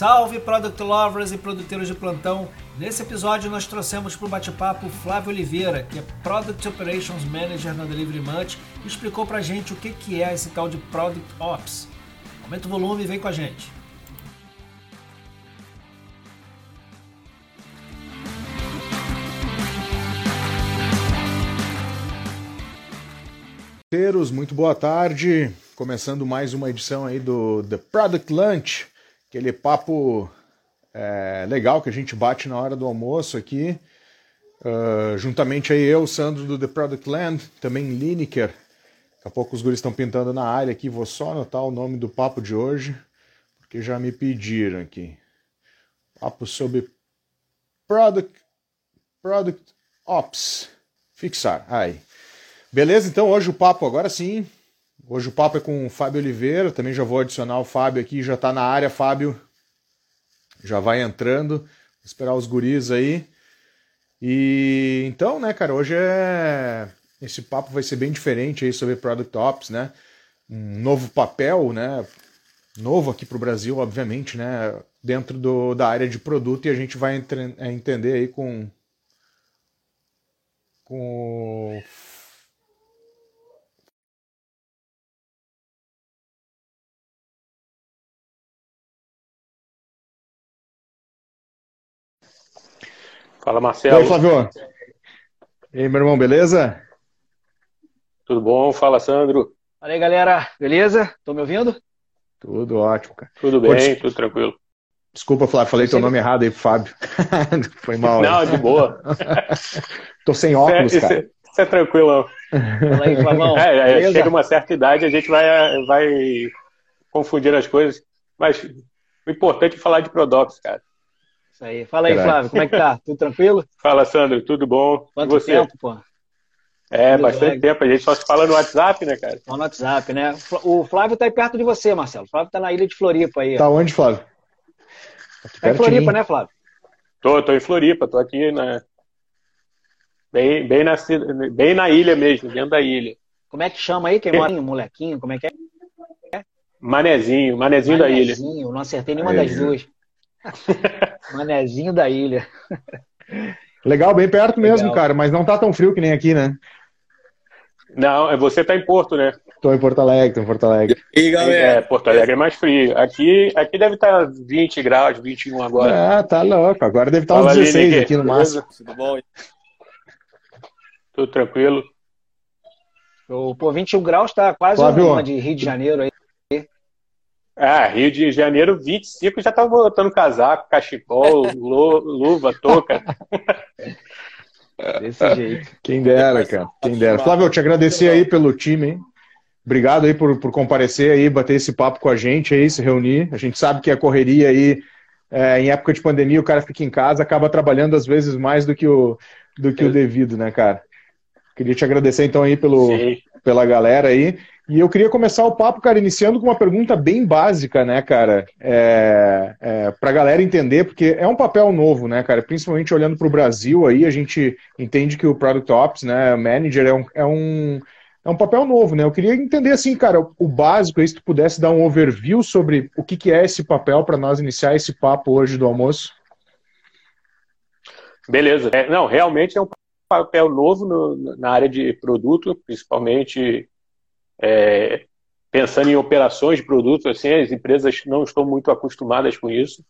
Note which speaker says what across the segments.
Speaker 1: Salve Product Lovers e produtores de plantão! Nesse episódio nós trouxemos para o bate-papo Flávio Oliveira, que é Product Operations Manager na Delivery Munch, e explicou para a gente o que, que é esse tal de Product Ops. Aumenta o volume e vem com a gente.
Speaker 2: Muito boa tarde, começando mais uma edição aí do The Product Lunch, aquele papo é, legal que a gente bate na hora do almoço aqui. Uh, juntamente aí eu, Sandro do The Product Land, também Lineker. Daqui a pouco os guris estão pintando na área aqui, vou só anotar o nome do papo de hoje, porque já me pediram aqui. Papo sobre Product, product Ops. Fixar, aí. Beleza, então hoje o papo, agora sim, Hoje o papo é com o Fábio Oliveira, também já vou adicionar o Fábio aqui, já está na área, Fábio. Já vai entrando, vou esperar os guris aí. E então, né, cara, hoje é esse papo vai ser bem diferente aí sobre Product Ops, né? Um novo papel, né? Novo aqui para o Brasil, obviamente, né? Dentro do, da área de produto e a gente vai é, entender aí com com
Speaker 3: Fala, Marcelo.
Speaker 2: Oi, Flávio. E aí, meu irmão, beleza?
Speaker 3: Tudo bom? Fala, Sandro.
Speaker 4: Fala aí, galera. Beleza? Estão me ouvindo?
Speaker 2: Tudo ótimo, cara.
Speaker 3: Tudo bem, Pode... tudo tranquilo.
Speaker 2: Desculpa, Flávio, falei Você... teu nome errado aí pro Fábio. Foi mal.
Speaker 3: Não, de boa.
Speaker 2: Tô sem óculos,
Speaker 3: isso é,
Speaker 2: cara.
Speaker 3: Isso é, isso tranquilo.
Speaker 4: Fala aí, Flavão.
Speaker 3: É, é chega uma certa idade, a gente vai, vai confundir as coisas. Mas o importante é falar de Prodox, cara.
Speaker 4: Isso aí. Fala aí, Caraca. Flávio, como é que tá? Tudo tranquilo?
Speaker 3: Fala, Sandro, tudo bom?
Speaker 4: Quanto
Speaker 3: você?
Speaker 4: tempo, pô?
Speaker 3: É, Tudo bastante tempo. A gente só se fala no WhatsApp, né, cara?
Speaker 4: Só no WhatsApp, né? O Flávio tá aí perto de você, Marcelo. O Flávio tá na ilha de Floripa aí.
Speaker 2: Tá onde, Flávio?
Speaker 4: Tá em Floripa, né, Flávio?
Speaker 3: Tô, tô em Floripa, tô aqui na. Bem, bem, na, bem na ilha mesmo, dentro da ilha.
Speaker 4: Como é que chama aí? Quem mora molequinho? Como é que é?
Speaker 3: Manezinho, Manezinho, Manezinho da ilha.
Speaker 4: Manezinho, não acertei nenhuma das duas. Manezinho da ilha.
Speaker 2: Legal, bem perto Legal. mesmo, cara, mas não tá tão frio que nem aqui, né?
Speaker 3: Não, é, você tá em Porto, né?
Speaker 2: Tô em Porto Alegre, tô em Porto Alegre.
Speaker 3: E galera? É, Porto Alegre é mais frio. Aqui, aqui deve estar tá 20 graus, 21 agora.
Speaker 2: Ah, tá louco. Agora deve estar tá uns 16 aqui no máximo.
Speaker 3: Tudo bom? Tudo tranquilo.
Speaker 4: Pô, 21 graus tá quase Flávio. uma de Rio de Janeiro aí.
Speaker 3: Ah, Rio de Janeiro, 25, já tava botando casaco, cachecol, luva, touca.
Speaker 4: Desse jeito.
Speaker 2: Quem dera, cara. Quem dera. Flávio, eu te agradecer aí pelo time, hein? Obrigado aí por, por comparecer aí, bater esse papo com a gente aí, se reunir. A gente sabe que a correria aí, é, em época de pandemia, o cara fica em casa, acaba trabalhando às vezes mais do que o, do que o devido, né, cara? Queria te agradecer então aí pelo, pela galera aí. E eu queria começar o papo, cara, iniciando com uma pergunta bem básica, né, cara? É, é, para a galera entender, porque é um papel novo, né, cara? Principalmente olhando para o Brasil aí, a gente entende que o Product Ops, né, Manager, é um, é um, é um papel novo, né? Eu queria entender, assim, cara, o básico aí, se tu pudesse dar um overview sobre o que, que é esse papel para nós iniciar esse papo hoje do almoço.
Speaker 3: Beleza. É, não, realmente é um papel novo no, na área de produto, principalmente é, pensando em operações de produtos, assim, as empresas não estão muito acostumadas com isso.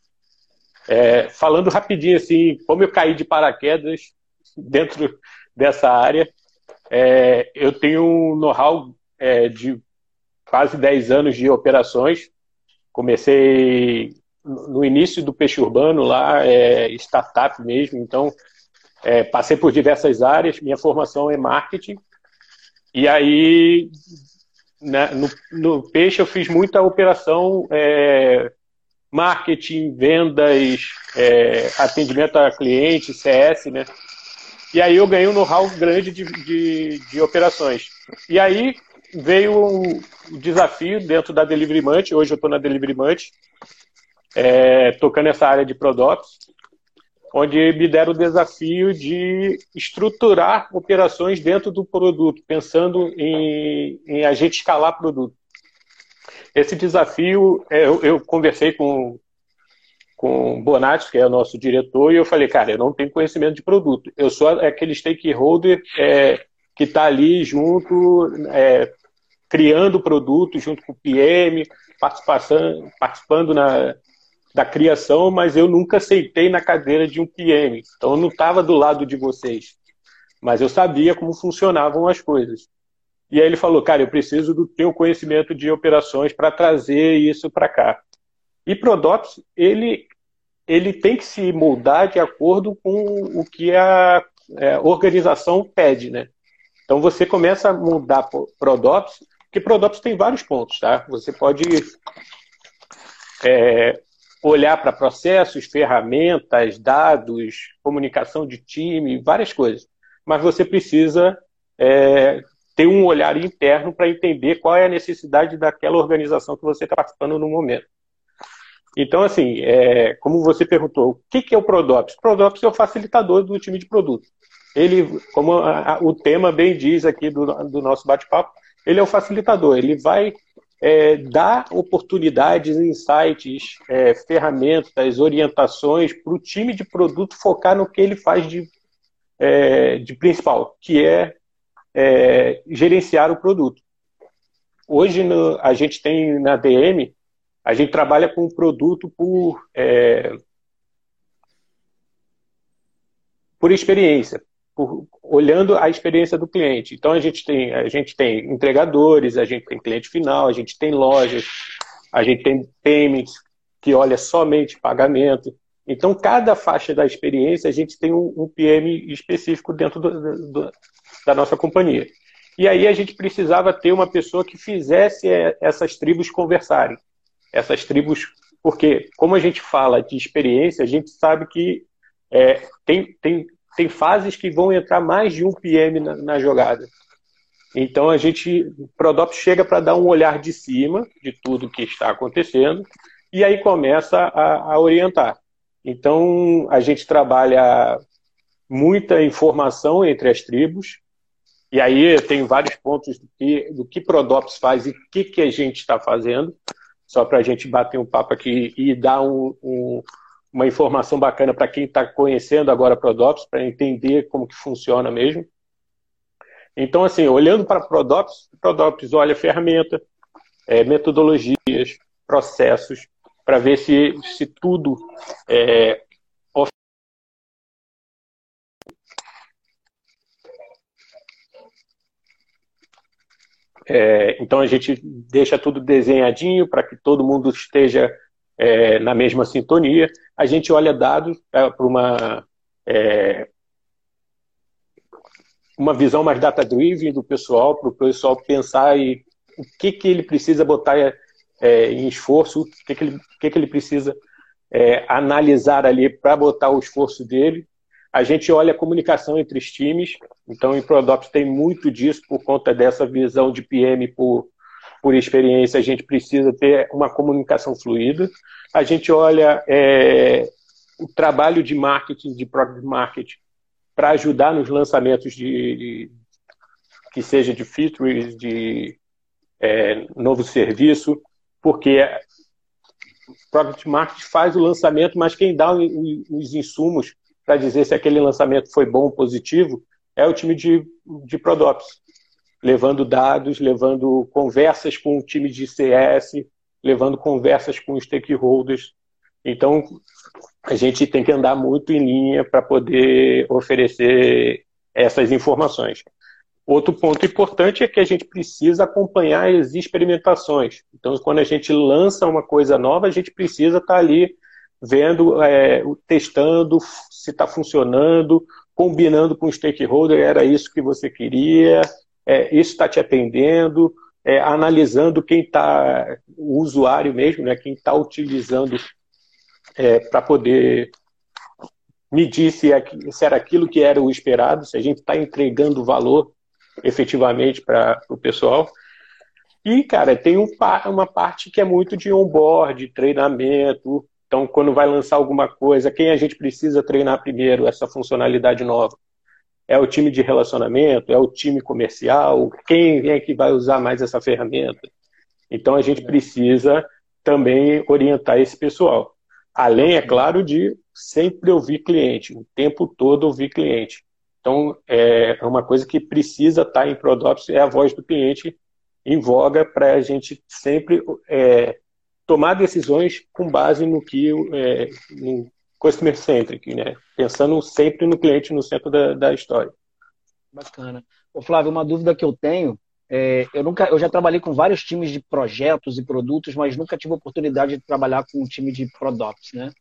Speaker 3: É, falando rapidinho, assim, como eu caí de paraquedas dentro dessa área, é, eu tenho um know-how é, de quase 10 anos de operações. Comecei no início do peixe urbano lá, é, startup mesmo, então é, passei por diversas áreas. Minha formação é marketing. E aí né, no, no, peixe eu fiz muita operação é, marketing, vendas, é, atendimento a cliente, CS, né? E aí eu ganhei um know-how grande de, de, de, operações. E aí veio o um desafio dentro da Delivery Munch, hoje eu estou na Delivery Munch, é, tocando essa área de Prodops, onde me deram o desafio de estruturar operações dentro do produto, pensando em, em a gente escalar produto. Esse desafio, é, eu, eu conversei com, com Bonatti, que é o nosso diretor, e eu falei, cara, eu não tenho conhecimento de produto. Eu sou aquele stakeholder é, que está ali junto, é, criando o produto junto com o PM, participando, participando na, da criação, mas eu nunca sentei na cadeira de um PM. Então eu não estava do lado de vocês. Mas eu sabia como funcionavam as coisas. E aí ele falou, cara, eu preciso do teu conhecimento de operações para trazer isso para cá. E Prodops, ele, ele tem que se moldar de acordo com o que a, é, organização pede, né? Então você começa a mudar Prodops, porque Prodops tem vários pontos, tá? Você pode é, olhar para processos, ferramentas, dados, comunicação de time, várias coisas. Mas você precisa é, ter um olhar interno para entender qual é a necessidade daquela organização que você está participando no momento. Então, assim, é, como você perguntou, o que, que é o Prodops? O Prodops é o facilitador do time de produto. Ele, como a, a, o tema bem diz aqui do, do nosso bate-papo, ele é o facilitador. Ele vai é, dar oportunidades, insights, é, ferramentas, orientações para o time de produto focar no que ele faz de, é, de principal, que é, é gerenciar o produto. Hoje no, a gente tem na DM, a gente trabalha com o produto por, é, por experiência por, olhando a experiência do cliente. Então a gente tem a gente tem entregadores, a gente tem cliente final, a gente tem lojas, a gente tem payments que olha somente pagamento. Então cada faixa da experiência a gente tem um, um PM específico dentro do, do, da nossa companhia. E aí a gente precisava ter uma pessoa que fizesse é, essas tribos conversarem. Essas tribos, porque como a gente fala de experiência, a gente sabe que é, tem, tem tem fases que vão entrar mais de um PM na, na jogada. Então a gente, o Prodop chega para dar um olhar de cima de tudo que está acontecendo e aí começa a, a orientar. Então a gente trabalha muita informação entre as tribos e aí tem vários pontos do que, do que Prodops faz e o que, que a gente está fazendo, só para a gente bater um papo aqui e dar um, um, uma informação bacana para quem está conhecendo agora Prodops, para entender como que funciona mesmo. Então, assim, olhando para Prodops, Prodops olha ferramenta, é, metodologias, processos, para ver se, se tudo é, É, então a gente deixa tudo desenhadinho para que todo mundo esteja é, na mesma sintonia. A gente olha dados é, para uma, é, uma visão mais data-driven do pessoal, para o pessoal pensar e o que, que ele precisa botar é, em esforço, o que, que, ele, que, que ele precisa é, analisar ali para botar o esforço dele. A gente olha a comunicação entre os times, então em Prodops tem muito disso por conta dessa visão de PM por por experiência, a gente precisa ter uma comunicação fluida. A gente olha é, o trabalho de marketing, de product marketing, para ajudar nos lançamentos de, de, que seja de features, de é, novo serviço, porque product marketing faz o lançamento, mas quem dá os insumos para dizer se aquele lançamento foi bom ou positivo é o time de, de Prodops levando dados, levando conversas com o time de CS, levando conversas com os stakeholders. Então, a gente tem que andar muito em linha para poder oferecer essas informações. Outro ponto importante é que a gente precisa acompanhar as experimentações. Então, quando a gente lança uma coisa nova, a gente precisa estar ali vendo, é, testando se está funcionando, combinando com o stakeholder, era isso que você queria, é, isso está te atendendo, é, analisando quem está, o usuário mesmo, né, quem está utilizando é, para poder medir se, é, se era aquilo que era o esperado, se a gente está entregando valor efetivamente para o pessoal. E, cara, tem um, uma parte que é muito de onboard, treinamento. Então, quando vai lançar alguma coisa, quem a gente precisa treinar primeiro essa funcionalidade nova? É o time de relacionamento? É o time comercial? Quem é que vai usar mais essa ferramenta? Então a gente precisa também orientar esse pessoal. Além, é claro, de sempre ouvir cliente, o tempo todo ouvir cliente. Então, é uma coisa que precisa estar em ProDops é a voz do cliente em voga para a gente sempre é, tomar decisões com base no que é, no customer centric, né? Pensando sempre no cliente no centro da, da história.
Speaker 4: Bacana. Ô, Flávio, uma dúvida que eu tenho é, eu nunca, eu já trabalhei com vários times de projetos e produtos, mas nunca tive a oportunidade de trabalhar com um time de products, né?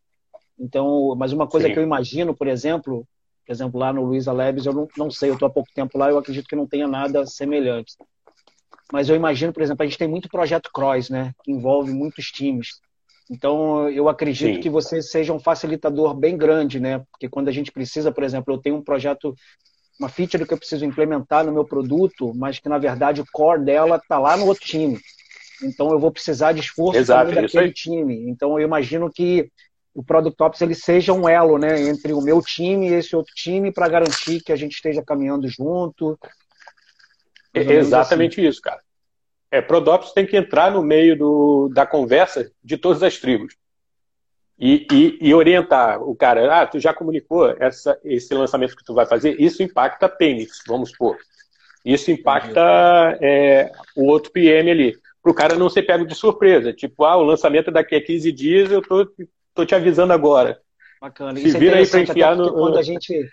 Speaker 4: Então, mas uma coisa Sim. que eu imagino, por exemplo, por exemplo, lá no Luiza Labs, eu não, não sei, eu estou há pouco tempo lá, eu acredito que não tenha nada semelhante. Mas eu imagino, por exemplo, a gente tem muito projeto cross, né? Que envolve muitos times. Então, eu acredito Sim. que você seja um facilitador bem grande, né? Porque quando a gente precisa, por exemplo, eu tenho um projeto uma feature que eu preciso implementar no meu produto, mas que na verdade o core dela está lá no outro time. Então eu vou precisar de esforço
Speaker 3: Exato,
Speaker 4: daquele time. Então eu imagino que o Product Ops ele seja um elo, né, entre o meu time e esse outro time para garantir que a gente esteja caminhando junto.
Speaker 3: É exatamente assim. isso, cara. É, Prodops tem que entrar no meio do, da conversa de todas as tribos e, e, e, orientar o cara, ah, tu já comunicou essa, esse lançamento que tu vai fazer, isso impacta tênis, vamos supor. Isso impacta é, o outro PM ali. Para o cara não ser pego de surpresa. Tipo, ah, o lançamento é daqui a 15 dias, eu tô, tô te avisando agora.
Speaker 4: Bacana. Se isso é vira é aí para enfiar no. Quando a, gente,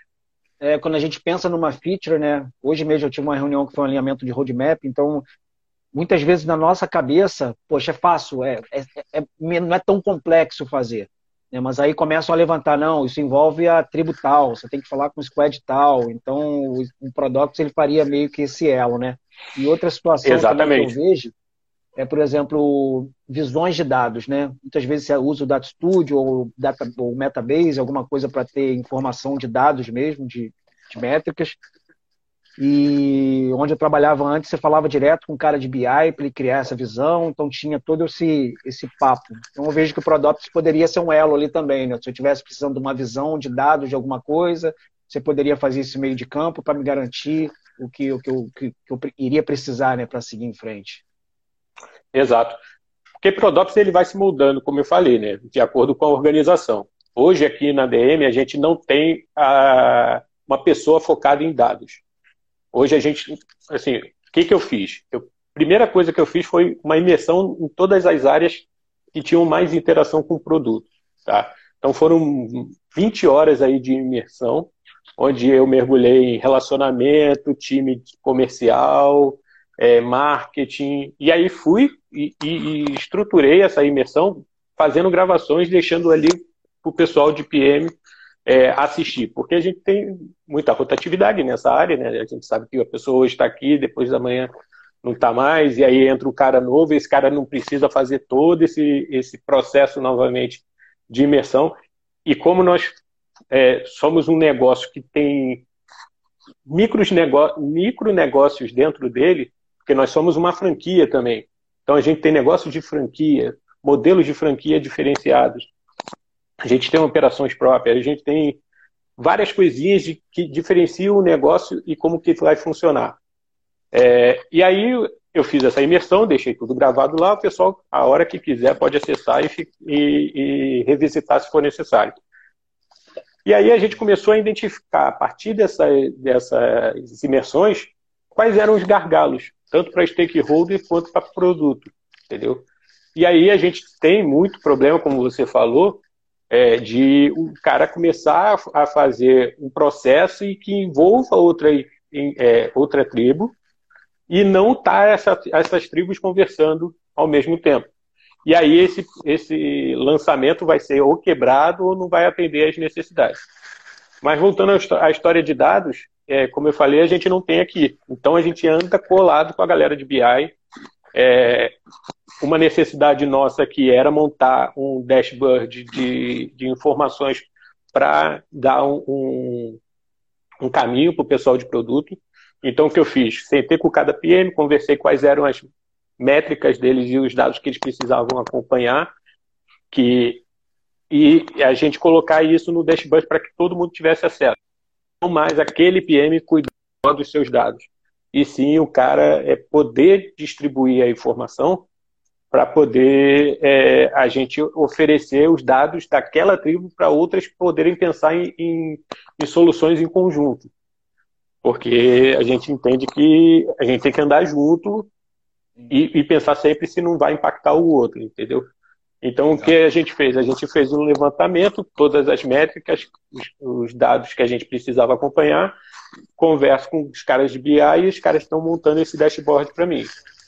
Speaker 4: é, quando a gente pensa numa feature, né? Hoje mesmo eu tive uma reunião que foi um alinhamento de roadmap, então muitas vezes na nossa cabeça, poxa, é fácil, é, é, é, não é tão complexo fazer. Né? Mas aí começam a levantar, não, isso envolve a tribo tal, você tem que falar com o squad tal. Então, o, o Prodox ele faria meio que esse elo, né? E outra situação
Speaker 3: Exatamente.
Speaker 4: que eu vejo é, por exemplo, visões de dados, né? Muitas vezes você usa o Data Studio ou, data, ou Metabase, alguma coisa para ter informação de dados mesmo, de, de métricas. E onde eu trabalhava antes, você falava direto com o cara de BI para ele criar essa visão, então tinha todo esse, esse papo. Então eu vejo que o Prodops poderia ser um elo ali também, né? Se eu tivesse precisando de uma visão de dados de alguma coisa, você poderia fazer esse meio de campo para me garantir o que, o que, eu, que eu iria precisar né, para seguir em frente.
Speaker 3: Exato. Porque Prodops ele vai se moldando, como eu falei, né, de acordo com a organização. Hoje aqui na DM a gente não tem a, uma pessoa focada em dados. Hoje a gente, assim, o que, que eu fiz? a primeira coisa que eu fiz foi uma imersão em todas as áreas que tinham mais interação com o produto, tá? Então foram 20 horas aí de imersão, onde eu mergulhei em relacionamento, time comercial, é, marketing, e aí fui e, e, e, estruturei essa imersão fazendo gravações, deixando ali o pessoal de PM é, assistir, porque a gente tem muita rotatividade nessa área, né? A gente sabe que a pessoa hoje está aqui, depois da manhã não está mais, e aí entra um cara novo, esse cara não precisa fazer todo esse, esse processo novamente de imersão. E como nós é, somos um negócio que tem micros negócios, micro negócios dentro dele, porque nós somos uma franquia também. Então a gente tem negócios de franquia, modelos de franquia diferenciados a gente tem operações próprias, a gente tem várias coisinhas de, que diferenciam o negócio e como que vai funcionar. É, e aí eu fiz essa imersão, deixei tudo gravado lá, o pessoal, a hora que quiser, pode acessar e, e, e revisitar se for necessário. E aí a gente começou a identificar, a partir dessa, dessas imersões, quais eram os gargalos, tanto para stakeholder quanto para produto, entendeu? E aí a gente tem muito problema, como você falou, é, de o cara começar a fazer um processo e que envolva outra, é, outra tribo e não tá essa, essas tribos conversando ao mesmo tempo. E aí esse, esse lançamento vai ser ou quebrado ou não vai atender às necessidades. Mas voltando à história de dados, é, como eu falei, a gente não tem aqui. Então a gente anda colado com a galera de BI, é, uma necessidade nossa que era montar um dashboard de, de informações para dar um, um, um caminho para o pessoal de produto. Então, o que eu fiz? Sentei com cada PM, conversei quais eram as métricas deles e os dados que eles precisavam acompanhar, que, e a gente colocar isso no dashboard para que todo mundo tivesse acesso. Não mais aquele PM cuidando dos seus dados. E sim o cara é poder distribuir a informação para poder é, a gente oferecer os dados daquela tribo para outras poderem pensar em, em, em, soluções em conjunto. Porque a gente entende que a gente tem que andar junto e, e pensar sempre se não vai impactar o outro, entendeu? Então, o que a gente fez? A gente fez um levantamento, todas as métricas, os, os dados que a gente precisava acompanhar, converso com os caras de BI e os caras estão montando esse dashboard para mim.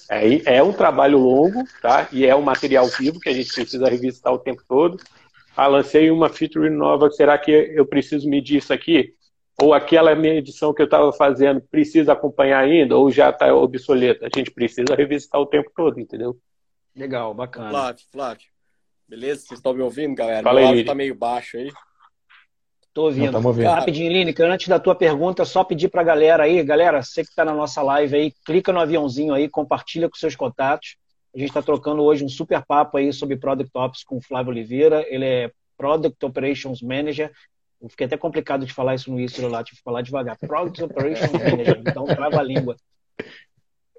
Speaker 3: É, é um trabalho longo, tá? E é um material vivo que a gente precisa revisitar o tempo todo. Ah, lancei uma feature nova, será que eu preciso medir isso aqui? Ou aquela medição que eu estava fazendo precisa acompanhar ainda? Ou já está obsoleta? A gente precisa revisitar o tempo todo, entendeu?
Speaker 4: Legal, bacana.
Speaker 5: Flávio, Flávio. Beleza? Vocês estão me ouvindo, galera?
Speaker 3: Fala
Speaker 5: Meu
Speaker 3: áudio
Speaker 5: está meio baixo aí.
Speaker 4: Tô ouvindo.
Speaker 2: Ouvindo.
Speaker 4: Rapidinho, Lineker, antes da tua pergunta, só pedir pra galera aí, galera, você que está na nossa live aí, clica no aviãozinho aí, compartilha com seus contatos. A gente está trocando hoje um super papo aí sobre Product Ops com o Flávio Oliveira. Ele é Product Operations Manager. Eu fiquei até complicado de falar isso no início lá, tive que falar devagar. Product Operations Manager, então trava a língua.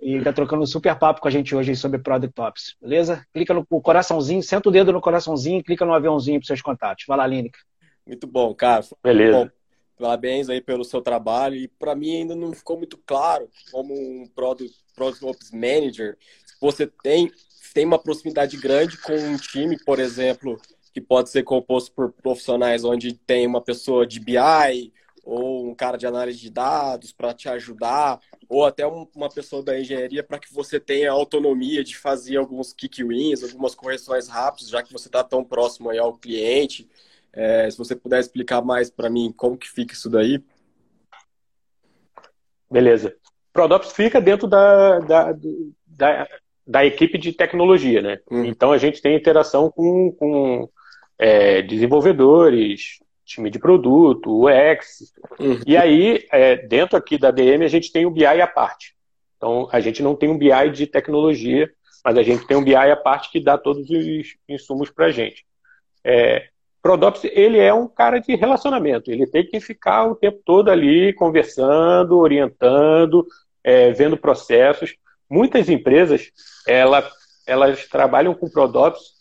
Speaker 4: E está trocando um super papo com a gente hoje sobre Product Ops, beleza? Clica no coraçãozinho, senta o dedo no coraçãozinho e clica no aviãozinho para seus contatos. Vai lá, Lineker.
Speaker 5: Muito bom, cara.
Speaker 3: Beleza.
Speaker 5: Bom, parabéns aí pelo seu trabalho. E para mim ainda não ficou muito claro como um Product, Product Ops Manager. Você tem, tem uma proximidade grande com um time, por exemplo, que pode ser composto por profissionais onde tem uma pessoa de BI ou um cara de análise de dados para te ajudar, ou até uma pessoa da engenharia para que você tenha autonomia de fazer alguns kick wins, algumas correções rápidas, já que você está tão próximo aí ao cliente. É, se você puder explicar mais para mim como que fica isso daí.
Speaker 3: Beleza. Prodops fica dentro da, da, da, da, equipe de tecnologia, né? Hum. Então a gente tem interação com, com é, desenvolvedores, time de produto, UX. Uhum. E aí, é, dentro aqui da DM, a gente tem o BI à parte. Então, a gente não tem um BI de tecnologia, mas a gente tem um BI à parte que dá todos os insumos para a gente. É, Prodops, ele é um cara de relacionamento, ele tem que ficar o tempo todo ali conversando, orientando, é, vendo processos. Muitas empresas, ela, elas trabalham com Prodops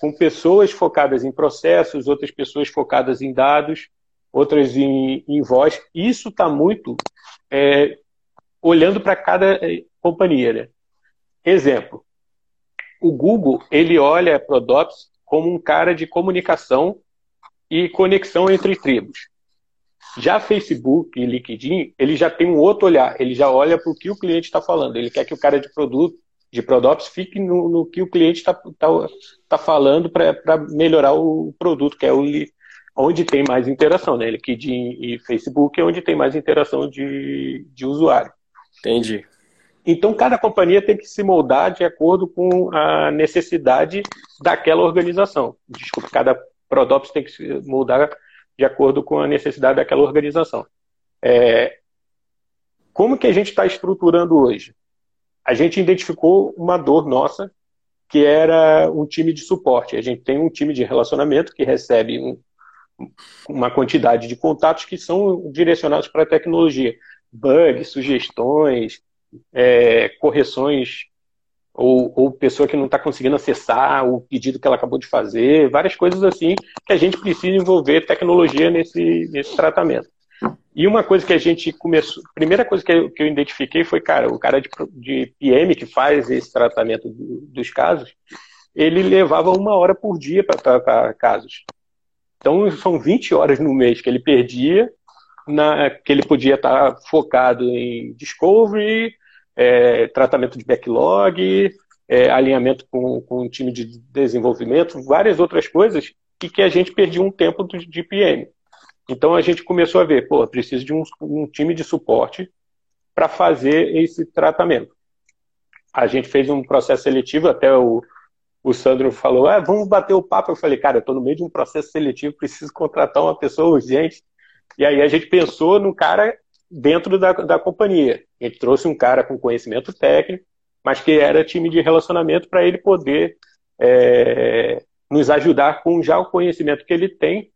Speaker 3: com pessoas focadas em processos, outras pessoas focadas em dados, outras em, em voz. Isso está muito é, olhando para cada é, companhia. Né? Exemplo, o Google, ele olha Prodops como um cara de comunicação e conexão entre tribos. Já Facebook e LinkedIn, ele já tem um outro olhar, ele já olha para o que o cliente está falando, ele quer que o cara de produto, de Prodops, fique no, no que o cliente está tá, tá falando para melhorar o produto, que é o, onde tem mais interação, né? LinkedIn e Facebook é onde tem mais interação de, de usuário.
Speaker 5: Entendi.
Speaker 3: Então, cada companhia tem que se moldar de acordo com a necessidade daquela organização. Desculpa, cada Prodops tem que se moldar de acordo com a necessidade daquela organização. É, como que a gente está estruturando hoje? A gente identificou uma dor nossa, que era um time de suporte. A gente tem um time de relacionamento que recebe um, uma quantidade de contatos que são direcionados para a tecnologia. Bugs, sugestões, é, correções ou, ou, pessoa que não está conseguindo acessar o pedido que ela acabou de fazer, várias coisas assim que a gente precisa envolver tecnologia nesse, nesse tratamento. E uma coisa que a gente começou, primeira coisa que eu, que eu identifiquei foi, cara, o cara de, de PM que faz esse tratamento do, dos casos, ele levava uma hora por dia para tratar casos. Então são 20 horas no mês que ele perdia, na, que ele podia estar tá focado em discovery, é, tratamento de backlog, é, alinhamento com, com o time de desenvolvimento, várias outras coisas, e que a gente perdia um tempo de PM. Então a gente começou a ver, pô, preciso de um, um time de suporte para fazer esse tratamento. A gente fez um processo seletivo, até o, o Sandro falou, ah, vamos bater o papo. Eu falei, cara, eu estou no meio de um processo seletivo, preciso contratar uma pessoa urgente. E aí a gente pensou no cara dentro da, da companhia. A gente trouxe um cara com conhecimento técnico, mas que era time de relacionamento para ele poder é, nos ajudar com já o conhecimento que ele tem,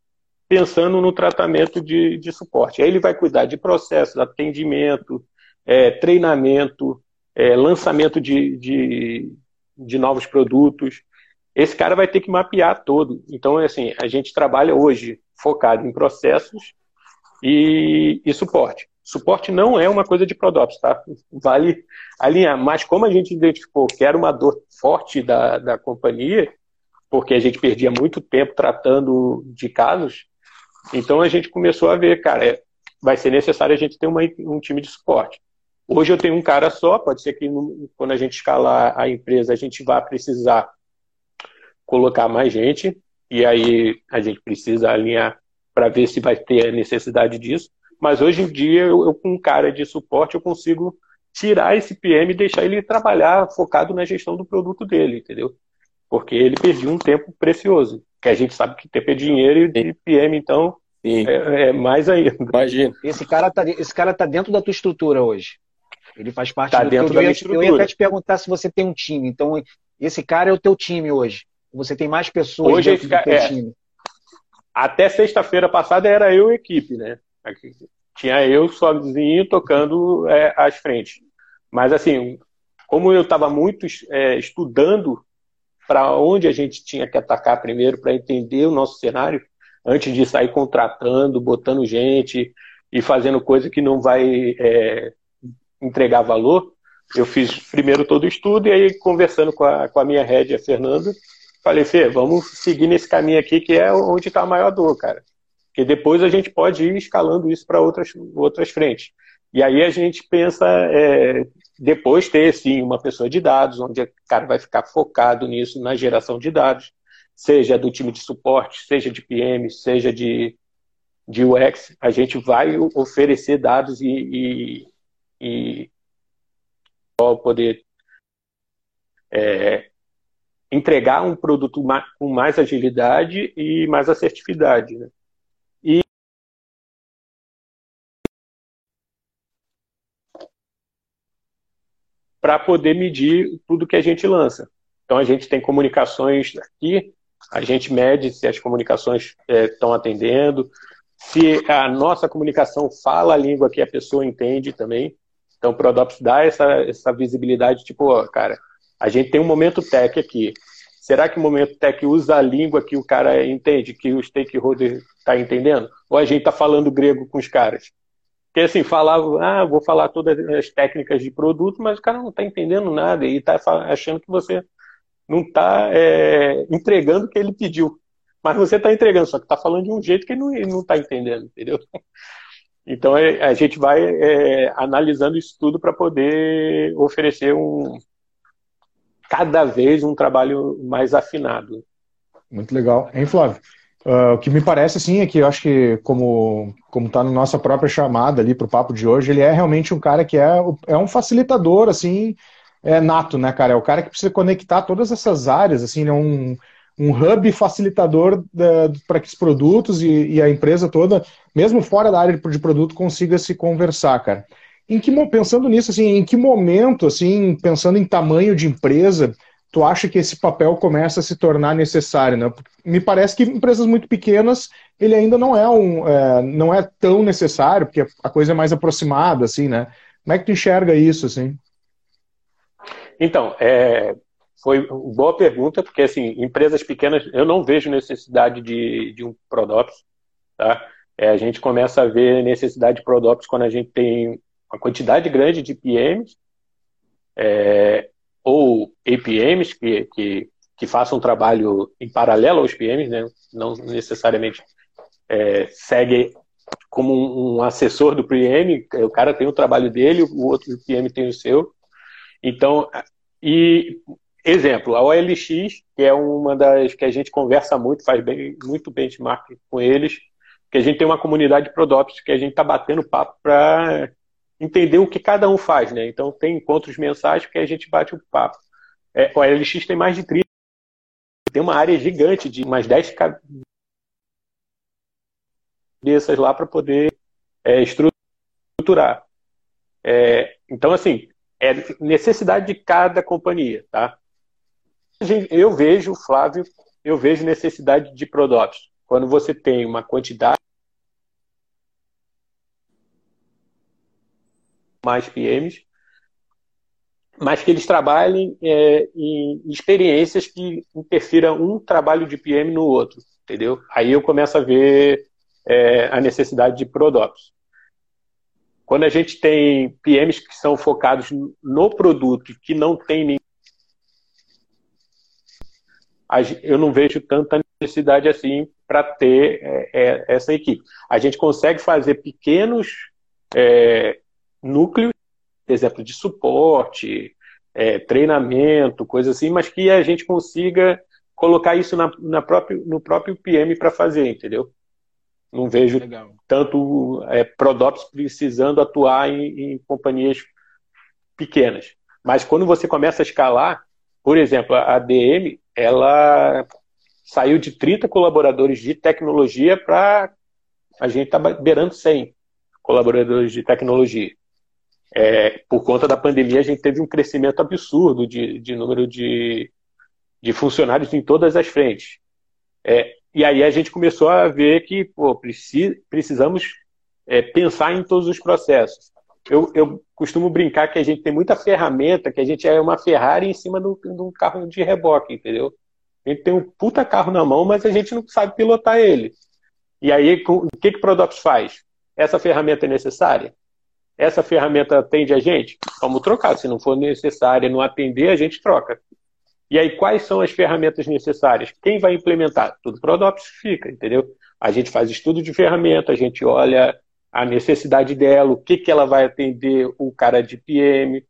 Speaker 3: pensando no tratamento de, de suporte. Aí ele vai cuidar de processos, atendimento, é, treinamento, é, lançamento de, de, de novos produtos. Esse cara vai ter que mapear todo. Então, assim, a gente trabalha hoje focado em processos e, e suporte. Suporte não é uma coisa de Prodops, tá? Vale alinhar. Mas como a gente identificou que era uma dor forte da, da companhia, porque a gente perdia muito tempo tratando de casos, então a gente começou a ver, cara, é, vai ser necessário a gente ter uma, um time de suporte. Hoje eu tenho um cara só, pode ser que no, quando a gente escalar a empresa a gente vá precisar colocar mais gente, e aí a gente precisa alinhar para ver se vai ter a necessidade disso. Mas hoje em dia, eu, eu, com um cara de suporte, eu consigo tirar esse PM e deixar ele trabalhar focado na gestão do produto dele, entendeu? Porque ele perdia um tempo precioso. Que a gente sabe que tempo é dinheiro e PM, então, é, é, mais ainda.
Speaker 4: Imagina. Esse cara, tá, esse cara tá dentro da tua estrutura hoje. Ele faz parte
Speaker 3: tá do dentro da
Speaker 4: eu,
Speaker 3: estrutura.
Speaker 4: Eu ia até te perguntar se você tem um time. Então, esse cara é o teu time hoje. Você tem mais pessoas
Speaker 3: hoje dentro do teu é, time. Até sexta-feira passada era eu e equipe, né? Tinha eu sozinho tocando é, as frentes. Mas, assim, como eu estava muito é, estudando para onde a gente tinha que atacar primeiro, para entender o nosso cenário, antes de sair contratando, botando gente e fazendo coisa que não vai é, entregar valor, eu fiz primeiro todo o estudo e aí, conversando com a, com a minha head, a Fernanda, falei, Fê, vamos seguir nesse caminho aqui que é onde está a maior dor, cara. Porque depois a gente pode ir escalando isso para outras, outras frentes. E aí a gente pensa é, depois ter, sim, uma pessoa de dados, onde o cara vai ficar focado nisso, na geração de dados, seja do time de suporte, seja de PM, seja de, de UX, a gente vai oferecer dados e, e, e poder é, entregar um produto com mais agilidade e mais assertividade. Né? Para poder medir tudo que a gente lança. Então a gente tem comunicações aqui, a gente mede se as comunicações estão é, atendendo, se a nossa comunicação fala a língua que a pessoa entende também. Então o Prodops dá essa, essa visibilidade, tipo, ó, cara, a gente tem um momento tech aqui. Será que o momento tech usa a língua que o cara entende, que o stakeholder está entendendo? Ou a gente está falando grego com os caras? Porque assim, falava, ah, vou falar todas as técnicas de produto, mas o cara não está entendendo nada e está achando que você não está é, entregando o que ele pediu. Mas você está entregando, só que está falando de um jeito que ele não está entendendo, entendeu? Então é, a gente vai é, analisando isso tudo para poder oferecer um cada vez um trabalho mais afinado.
Speaker 2: Muito legal. Hein, Flávio? Uh, o que me parece, assim, é que eu acho que, como como está na nossa própria chamada ali para o papo de hoje, ele é realmente um cara que é, é um facilitador, assim, é nato, né, cara? É o cara que precisa conectar todas essas áreas, assim, é um, um hub facilitador para que os produtos e, e, a empresa toda, mesmo fora da área de produto, consiga se conversar, cara. Em que, pensando nisso, assim, em que momento, assim, pensando em tamanho de empresa, tu acha que esse papel começa a se tornar necessário, né? Me parece que empresas muito pequenas ele ainda não é um é, não é tão necessário porque a coisa é mais aproximada, assim, né? Como é que tu enxerga isso, assim?
Speaker 3: Então, é, foi boa pergunta porque assim empresas pequenas eu não vejo necessidade de, de um Prodops, tá? É, a gente começa a ver necessidade de Prodops quando a gente tem uma quantidade grande de PMs, é, ou APMs que, que, que façam um trabalho em paralelo aos PMs, né? não necessariamente é, segue como um, um, assessor do PM, o cara tem o trabalho dele, o outro PM tem o seu. Então, e exemplo, a OLX, que é uma das que a gente conversa muito, faz bem, muito benchmark com eles, que a gente tem uma comunidade de Prodops que a gente está batendo papo para entender o que cada um faz, né? Então tem encontros mensais que a gente bate o papo. É, o LX tem mais de 30, tem uma área gigante de umas 10 cabeças lá para poder é, estruturar. É, então, assim, é necessidade de cada companhia, tá? Eu vejo, Flávio, eu vejo necessidade de produtos. Quando você tem uma quantidade mais PMs. mas que eles trabalhem é, em experiências que interfiram um trabalho de PM no outro, entendeu? Aí eu começo a ver é, a necessidade de ProDocs. Quando a gente tem PMs que são focados no produto que não tem nem eu não vejo tanta necessidade assim para ter é, é, essa equipe. A gente consegue fazer pequenos é, núcleos, exemplo, de suporte, é, treinamento, coisa assim, mas que a gente consiga colocar isso na, na próprio, no próprio PM para fazer, entendeu? Não vejo Legal. tanto é, Prodops precisando atuar em, em companhias pequenas. Mas quando você começa a escalar, por exemplo, a DM, ela saiu de 30 colaboradores de tecnologia para a gente tá beirando 100 colaboradores de tecnologia. É, por conta da pandemia, a gente teve um crescimento absurdo de, de número de, de funcionários em todas as frentes. É, e aí a gente começou a ver que pô, precisamos é, pensar em todos os processos. Eu, eu, costumo brincar que a gente tem muita ferramenta, que a gente é uma Ferrari em cima de um carro de reboque, entendeu? A gente tem um puta carro na mão, mas a gente não sabe pilotar ele. E aí, o que, que o Prodops faz? Essa ferramenta é necessária? Essa ferramenta atende a gente? Vamos trocar. Se não for necessária, não atender, a gente troca. E aí, quais são as ferramentas necessárias? Quem vai implementar? Tudo Prodops fica, entendeu? A gente faz estudo de ferramenta, a gente olha a necessidade dela, o que, que ela vai atender o cara de PM,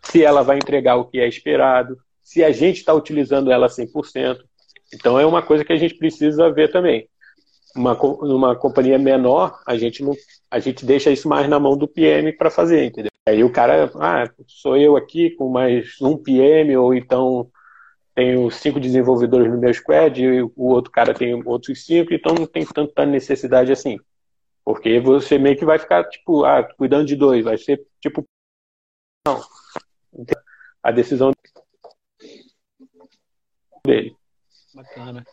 Speaker 3: se ela vai entregar o que é esperado, se a gente está utilizando ela 100%. Então, é uma coisa que a gente precisa ver também. Uma, numa companhia menor, a gente, não, a gente deixa isso mais na mão do PM para fazer, entendeu? Aí o cara, ah, sou eu aqui com mais um PM, ou então tenho cinco desenvolvedores no meu squad, e o outro cara tem outros cinco, então não tem tanta necessidade assim. Porque você meio que vai ficar, tipo, ah, cuidando de dois, vai ser tipo. Não. A decisão dele.
Speaker 4: Bacana.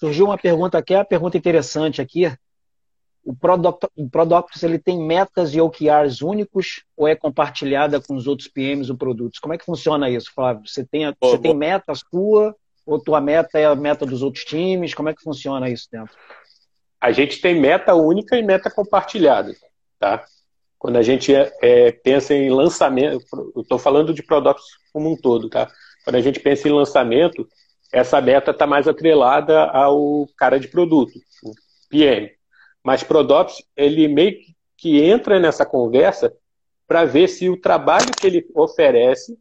Speaker 4: Surgiu uma pergunta aqui, é uma pergunta interessante aqui o Product, o ele tem metas e OKRs únicos ou é compartilhada com os outros PMs ou produtos? Como é que funciona isso, Flávio? Você tem, a, você tem meta sua ou tua meta é a meta dos outros times? Como é que funciona isso dentro?
Speaker 3: A gente tem meta única e meta compartilhada, tá? Quando a gente é, é pensa em lançamento, eu estou falando de produtos como um todo, tá? Quando a gente pensa em lançamento, essa meta está mais atrelada ao cara de produto, o PM. Mas Prodops, ele meio que entra nessa conversa para ver se o trabalho que ele oferece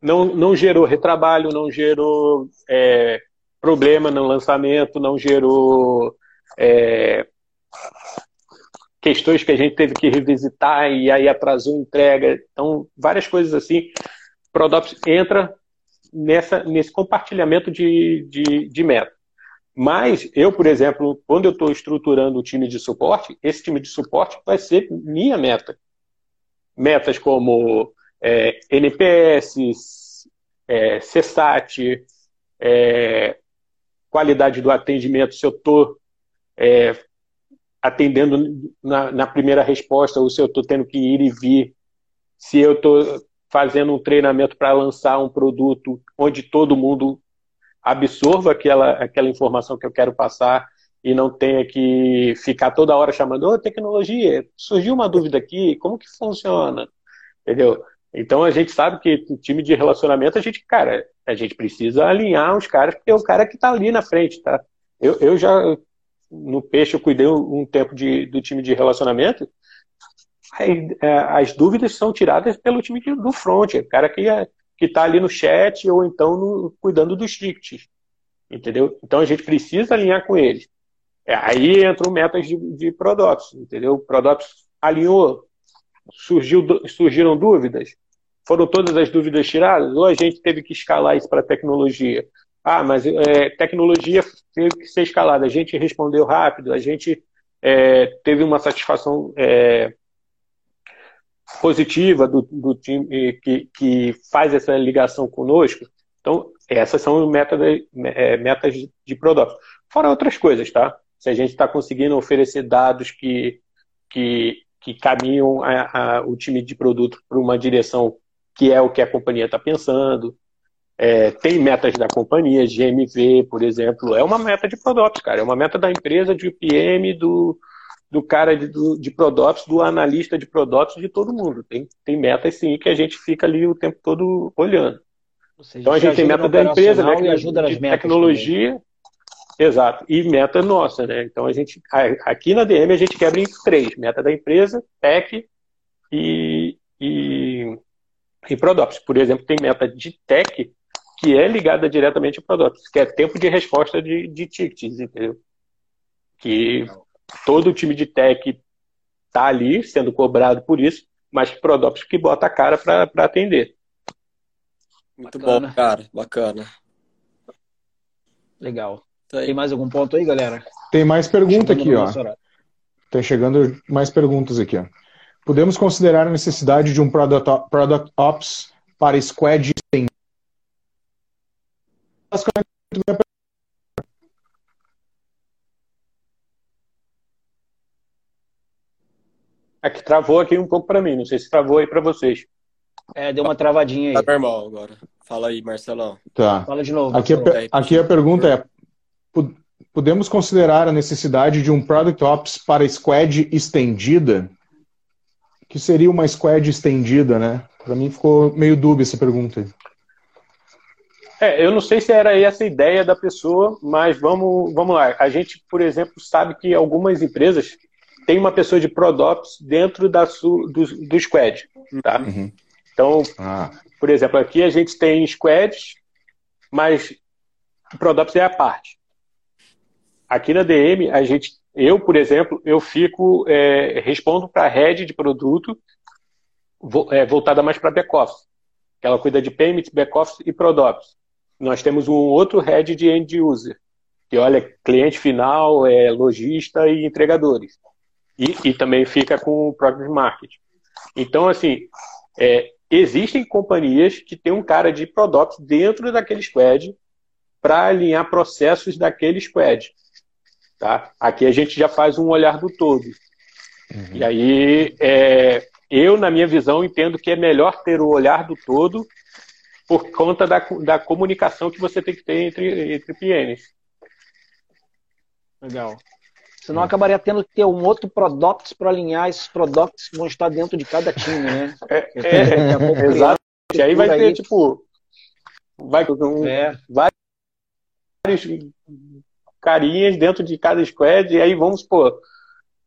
Speaker 3: não, não gerou retrabalho, não gerou é, problema no lançamento, não gerou é, questões que a gente teve que revisitar e aí atrasou a entrega. Então, várias coisas assim. Prodops entra nessa, nesse compartilhamento de, de, de meta. Mas eu, por exemplo, quando eu estou estruturando o time de suporte, esse time de suporte vai ser minha meta. Metas como é, NPS, é, CSAT, é, qualidade do atendimento, se eu estou é, atendendo na, na, primeira resposta ou se eu estou tendo que ir e vir, se eu estou fazendo um treinamento para lançar um produto onde todo mundo absorva aquela, aquela informação que eu quero passar e não tenha que ficar toda hora chamando, ô, oh, tecnologia, surgiu uma dúvida aqui, como que funciona? Entendeu? Então a gente sabe que o time de relacionamento, a gente, cara, a gente precisa alinhar os caras, porque é o cara que está ali na frente, tá? Eu, eu já, no Peixe, eu cuidei um tempo de, do time de relacionamento, é, as dúvidas são tiradas pelo time do front, o cara que é, está ali no chat ou então no, cuidando dos tickets. Entendeu? Então a gente precisa alinhar com eles. É, aí entram metas de, de Prodops, entendeu? Prodops alinhou, surgiu, surgiram dúvidas, foram todas as dúvidas tiradas, ou a gente teve que escalar isso para tecnologia? Ah, mas é, tecnologia teve que ser escalada, a gente respondeu rápido, a gente é, teve uma satisfação é, positiva do, do time que, que faz essa ligação conosco. Então, essas são metas, é, metas de produto. Fora outras coisas, tá? Se a gente está conseguindo oferecer dados que, que, que caminham a, a, o time de produto para uma direção que é o que a companhia está pensando. É, tem metas da companhia, GMV, por exemplo, é uma meta de Prodops, cara, é uma meta da empresa, de PM, do, do cara de, do, de Prodops, do analista de Prodops, de todo mundo. Tem, tem metas sim que a gente fica ali o tempo todo olhando. Seja, então a gente tem meta da empresa, né,
Speaker 4: e ajuda
Speaker 3: de tecnologia, também. exato, e meta nossa, né? Então a gente aqui na DM a gente quebra em três: meta da empresa, tech e, e, e Prodops. Por exemplo, tem meta de tech que é ligada diretamente ao produto, que é tempo de resposta de, de tickets, entendeu? Que todo o time de tech está ali sendo cobrado por isso, mas Prodops que bota a cara para atender.
Speaker 5: Muito bacana. bom, cara, bacana.
Speaker 4: Legal. Tem mais algum ponto aí, galera?
Speaker 2: Tem mais pergunta aqui, ó. Tem chegando mais perguntas aqui, ó. Podemos considerar a necessidade de um Product, product Ops para Squad basicamente
Speaker 3: É que travou aqui um pouco para mim, não sei se travou aí para vocês.
Speaker 4: É, deu uma travadinha aí.
Speaker 5: Tá normal agora. Fala aí, Marcelão.
Speaker 2: Tá.
Speaker 4: Fala de novo.
Speaker 2: Aqui, a, aqui a pergunta é: podemos considerar a necessidade de um Product Ops para squad estendida? Que seria uma squad estendida, né? Para mim ficou meio dúbia essa pergunta.
Speaker 3: É, eu não sei se era essa a ideia da pessoa, mas vamos, vamos lá. A gente, por exemplo, sabe que algumas empresas têm uma pessoa de Prodops dentro da su, do, do Squad. Tá? Uhum. Então, ah. por exemplo, aqui a gente tem Squads, mas o Prodops é a parte. Aqui na DM, a gente, eu, por exemplo, eu fico, é, respondo para a rede de produto é, voltada mais para back-office. Ela cuida de payments, back-office e Prodops nós temos um outro head de end user, que olha cliente final, é, lojista e entregadores. E, e também fica com o product marketing. Então, assim, é, existem companhias que têm um cara de product dentro daquele squad para alinhar processos daquele squad. Tá? Aqui a gente já faz um olhar do todo. Uhum. E aí, é, eu, na minha visão, entendo que é melhor ter o olhar do todo por conta da, da comunicação que você tem que ter entre, entre PMs.
Speaker 4: Legal. Senão acabaria tendo que ter um outro product para alinhar esses products que vão estar dentro de cada time, né?
Speaker 3: É, é, exato. E aí vai ter, aí. tipo, vai, um, é. vários carinhas dentro de cada squad, e aí vamos supor,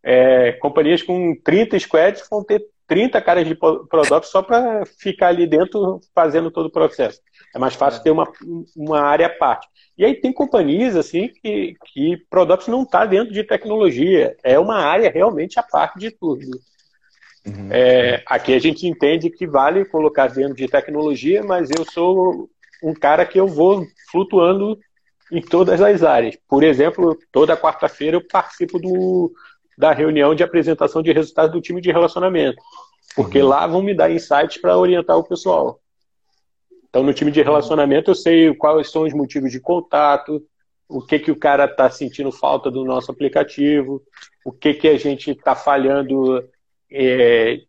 Speaker 3: é, companhias com 30 squads vão ter 30 caras de produtos só para ficar ali dentro fazendo todo o processo. É mais fácil é. ter uma, uma área à parte. E aí tem companhias assim que, que produtos não está dentro de tecnologia, é uma área realmente à parte de tudo. Uhum. É, aqui a gente entende que vale colocar dentro de tecnologia, mas eu sou um cara que eu vou flutuando em todas as áreas. Por exemplo, toda quarta-feira eu participo do, da reunião de apresentação de resultados do time de relacionamento. Porque uhum. lá vão me dar insights para orientar o pessoal. Então, no time de relacionamento, eu sei quais são os motivos de contato, o que, que o cara está sentindo falta do nosso aplicativo, o que, que a gente está falhando é,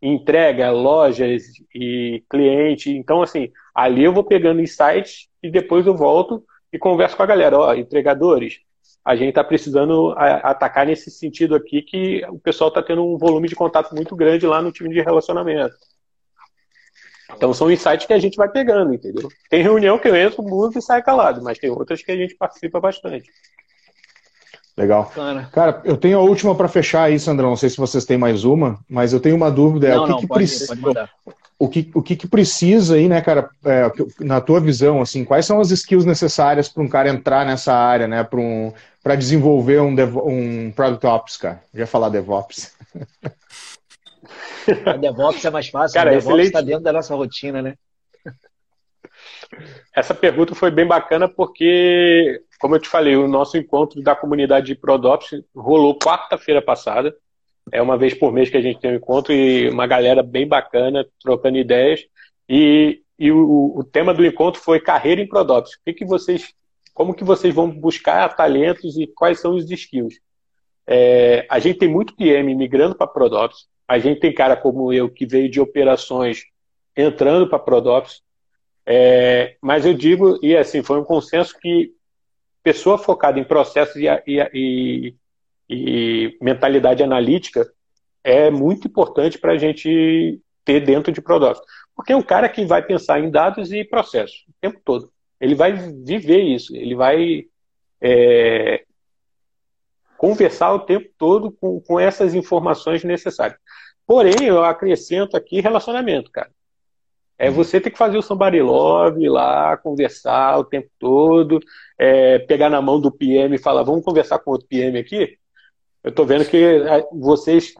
Speaker 3: entrega, lojas e cliente. Então, assim, ali eu vou pegando insights e depois eu volto e converso com a galera. Ó, entregadores, a gente está precisando atacar nesse sentido aqui que o pessoal está tendo um volume de contato muito grande lá no time de relacionamento. Então são insights que a gente vai pegando, entendeu? Tem reunião que eu entro, mudo e saio calado, mas tem outras que a gente participa bastante.
Speaker 2: Legal. Cara, eu tenho a última para fechar aí, Sandrão. Não sei se vocês têm mais uma, mas eu tenho uma dúvida. Não, é, o que, não, que precisa? O que, o que, que precisa aí, né, cara, é, na tua visão, assim, quais são as skills necessárias para um cara entrar nessa área, né, para um, desenvolver um, dev, um Product Ops, cara? Já falar DevOps.
Speaker 4: A DevOps é mais fácil, cara, a DevOps está dentro da nossa rotina, né?
Speaker 3: Essa pergunta foi bem bacana porque, como eu te falei, o nosso encontro da comunidade de Prodops rolou quarta-feira passada. É uma vez por mês que a gente tem um encontro e uma galera bem bacana, trocando ideias. E, e o, o tema do encontro foi carreira em Prodops. O que, que vocês, como que vocês vão buscar talentos e quais são os skills? É, a gente tem muito PM migrando para Prodops. A gente tem cara como eu que veio de operações entrando para Prodops. É, mas eu digo, e assim, foi um consenso que pessoa focada em processos e, e, e, e mentalidade analítica é muito importante para a gente ter dentro de Prodops. Porque é um cara que vai pensar em dados e processos o tempo todo. Ele vai viver isso, ele vai é, conversar o tempo todo com, com essas informações necessárias. Porém, eu acrescento aqui relacionamento, cara. É uhum. você ter que fazer o somebody love lá, conversar o tempo todo, é, pegar na mão do PM e falar, vamos conversar com outro PM aqui. Eu estou vendo que é, vocês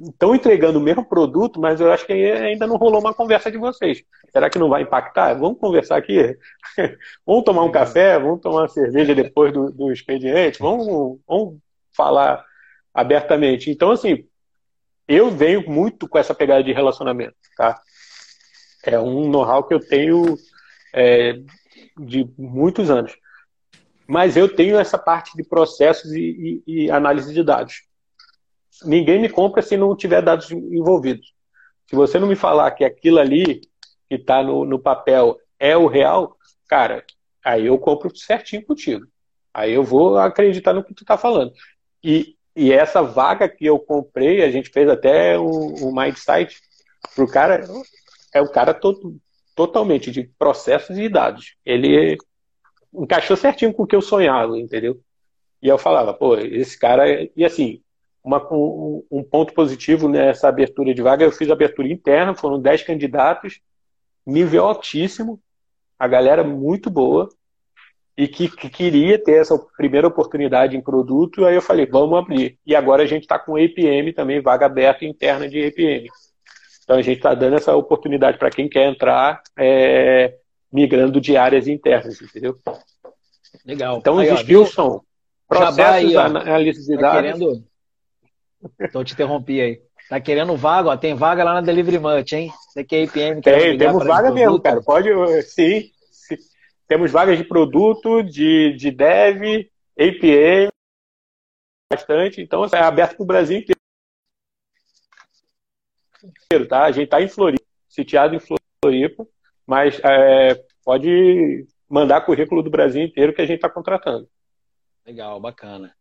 Speaker 3: estão entregando o mesmo produto, mas eu acho que ainda não rolou uma conversa de vocês. Será que não vai impactar? Vamos conversar aqui? vamos tomar um café? Vamos tomar uma cerveja depois do, do expediente? Vamos, vamos falar abertamente. Então, assim, eu venho muito com essa pegada de relacionamento, tá? É um know-how que eu tenho é, de muitos anos. Mas eu tenho essa parte de processos e, e, e análise de dados ninguém me compra se não tiver dados envolvidos. Se você não me falar que aquilo ali que está no, no papel é o real, cara, aí eu compro certinho contigo. Aí eu vou acreditar no que tu está falando. E, e essa vaga que eu comprei, a gente fez até um, um Mindsite pro cara, é o cara todo, totalmente de processos e dados. Ele encaixou certinho com o que eu sonhava, entendeu? E eu falava, pô, esse cara. E assim, uma, um, um, ponto positivo nessa abertura de vaga, eu fiz abertura interna, foram 10 candidatos, nível altíssimo, a galera muito boa, e que, que, queria ter essa primeira oportunidade em produto, aí eu falei, vamos abrir. E agora a gente está com APM também, vaga aberta interna de APM. Então a gente está dando essa oportunidade para quem quer entrar, é, migrando de áreas internas, entendeu?
Speaker 4: Legal.
Speaker 3: Então os skills são processos, análise de tá dados. Querendo
Speaker 4: então te interrompi aí. Tá querendo vaga, ó, tem vaga lá na Delivery Munch, hein? Você que é IPM.
Speaker 3: Tem, temos vaga mesmo, cara. Pode, sim, sim. Temos vagas de produto, de, de dev, APM, bastante. Então, é aberto para o Brasil inteiro, tá? A gente tá em Floripa, sitiado em Floripa, mas é, pode mandar currículo do Brasil inteiro que a gente está contratando.
Speaker 4: Legal, bacana.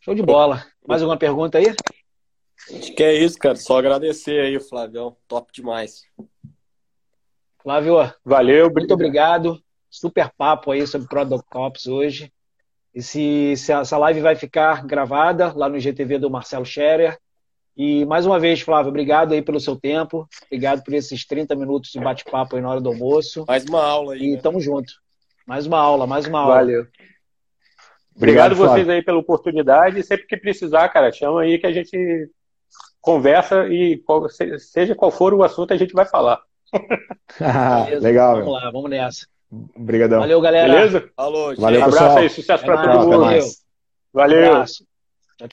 Speaker 4: Show de bola. Mais alguma pergunta aí?
Speaker 5: Acho que é isso, cara. Só agradecer aí, Flavião. Top demais.
Speaker 4: Flávio,
Speaker 3: valeu.
Speaker 4: Muito obrigado. Super papo aí sobre Product Ops hoje. E se, se essa live vai ficar gravada lá no GTV do Marcelo Scherer. E mais uma vez, Flávio, obrigado aí pelo seu tempo. Obrigado por esses 30 minutos de bate-papo aí na hora do almoço.
Speaker 5: Mais uma aula aí.
Speaker 4: E né? tamo junto. Mais uma aula, mais uma aula.
Speaker 3: Valeu. Obrigado, Obrigado vocês aí pela oportunidade. Sempre que precisar, cara, chama aí que a gente conversa e seja qual for o assunto, a gente vai falar.
Speaker 2: Legal.
Speaker 4: Vamos lá, vamos nessa.
Speaker 2: Obrigadão.
Speaker 4: Valeu, galera.
Speaker 3: Beleza?
Speaker 5: Falou,
Speaker 2: Valeu,
Speaker 3: Um abraço aí, sucesso para todo mundo.
Speaker 4: Valeu.
Speaker 3: Valeu.